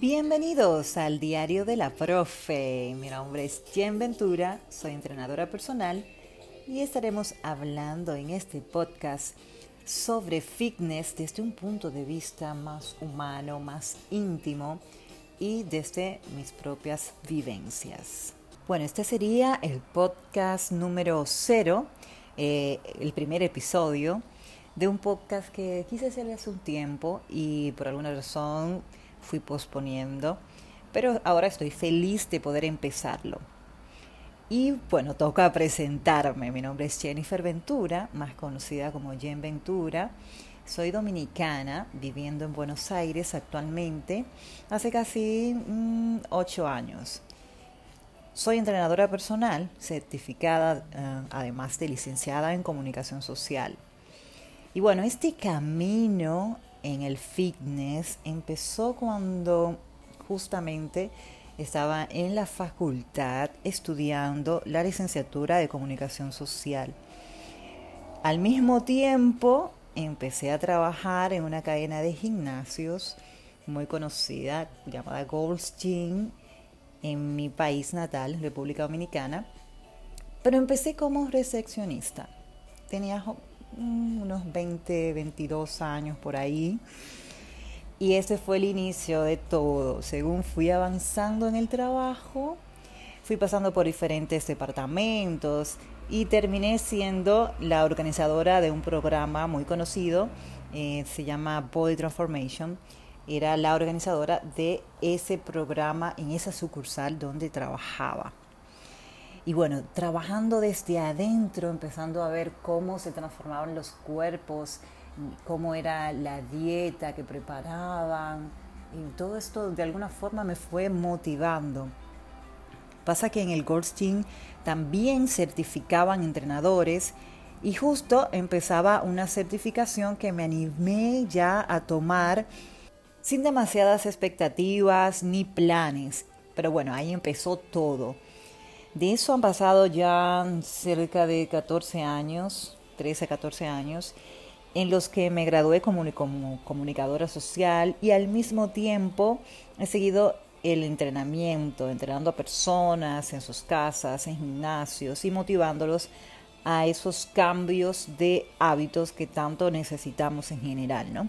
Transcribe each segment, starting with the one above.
Bienvenidos al Diario de la Profe. Mi nombre es Jen Ventura, soy entrenadora personal y estaremos hablando en este podcast sobre fitness desde un punto de vista más humano, más íntimo y desde mis propias vivencias. Bueno, este sería el podcast número cero, eh, el primer episodio de un podcast que quise hacer hace un tiempo y por alguna razón fui posponiendo, pero ahora estoy feliz de poder empezarlo. Y bueno, toca presentarme. Mi nombre es Jennifer Ventura, más conocida como Jen Ventura. Soy dominicana, viviendo en Buenos Aires actualmente, hace casi mm, ocho años. Soy entrenadora personal, certificada, eh, además de licenciada en comunicación social. Y bueno, este camino en el fitness empezó cuando justamente estaba en la facultad estudiando la licenciatura de comunicación social. Al mismo tiempo empecé a trabajar en una cadena de gimnasios muy conocida llamada Gold's Gym en mi país natal, República Dominicana, pero empecé como recepcionista. Tenía unos 20, 22 años por ahí. Y ese fue el inicio de todo. Según fui avanzando en el trabajo, fui pasando por diferentes departamentos y terminé siendo la organizadora de un programa muy conocido, eh, se llama Body Transformation. Era la organizadora de ese programa en esa sucursal donde trabajaba. Y bueno, trabajando desde adentro, empezando a ver cómo se transformaban los cuerpos, cómo era la dieta que preparaban, y todo esto de alguna forma me fue motivando. Pasa que en el Goldstein también certificaban entrenadores y justo empezaba una certificación que me animé ya a tomar sin demasiadas expectativas ni planes. Pero bueno, ahí empezó todo. De eso han pasado ya cerca de 14 años, 13, 14 años, en los que me gradué como, como comunicadora social y al mismo tiempo he seguido el entrenamiento, entrenando a personas en sus casas, en gimnasios y motivándolos a esos cambios de hábitos que tanto necesitamos en general, ¿no?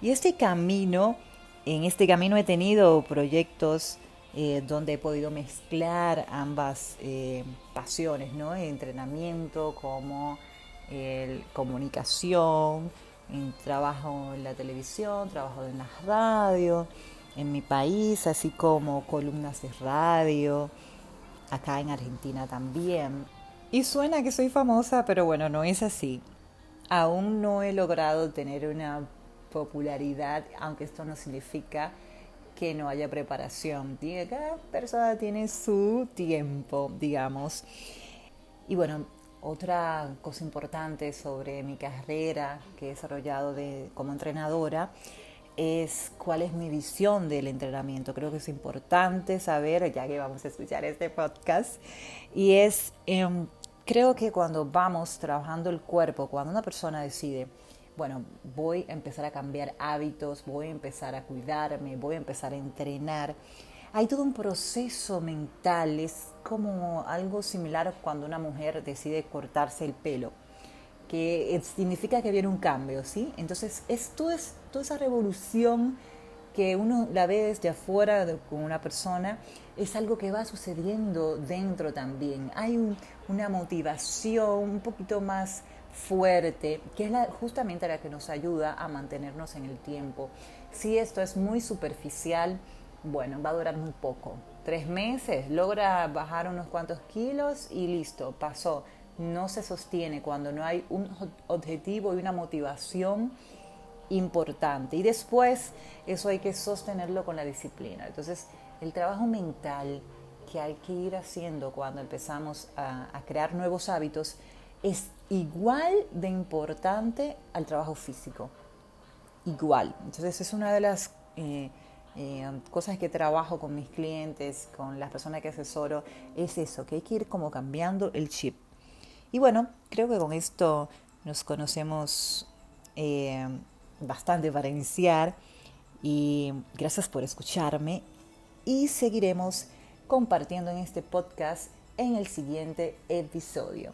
Y este camino, en este camino he tenido proyectos eh, donde he podido mezclar ambas eh, pasiones, ¿no? Entrenamiento como comunicación, trabajo en la televisión, trabajo en la radio, en mi país, así como columnas de radio, acá en Argentina también. Y suena que soy famosa, pero bueno, no es así. Aún no he logrado tener una popularidad, aunque esto no significa que no haya preparación. Cada persona tiene su tiempo, digamos. Y bueno, otra cosa importante sobre mi carrera que he desarrollado de, como entrenadora es cuál es mi visión del entrenamiento. Creo que es importante saber, ya que vamos a escuchar este podcast, y es, em, creo que cuando vamos trabajando el cuerpo, cuando una persona decide, bueno, voy a empezar a cambiar hábitos, voy a empezar a cuidarme, voy a empezar a entrenar, hay todo un proceso mental, es como algo similar cuando una mujer decide cortarse el pelo, que significa que viene un cambio, ¿sí? Entonces, es, toda esa revolución que uno la ve desde afuera con una persona, es algo que va sucediendo dentro también. Hay una motivación un poquito más fuerte, que es justamente la que nos ayuda a mantenernos en el tiempo. Si esto es muy superficial, bueno, va a durar muy poco. Tres meses, logra bajar unos cuantos kilos y listo, pasó. No se sostiene cuando no hay un objetivo y una motivación importante. Y después eso hay que sostenerlo con la disciplina. Entonces, el trabajo mental que hay que ir haciendo cuando empezamos a, crear nuevos hábitos es igual de importante al trabajo físico. Igual. Entonces, es una de las... Eh, eh, cosas que trabajo con mis clientes, con las personas que asesoro, es eso, que hay que ir como cambiando el chip. Y bueno, creo que con esto nos conocemos eh, bastante para iniciar Y gracias por escucharme y seguiremos compartiendo en este podcast en el siguiente episodio.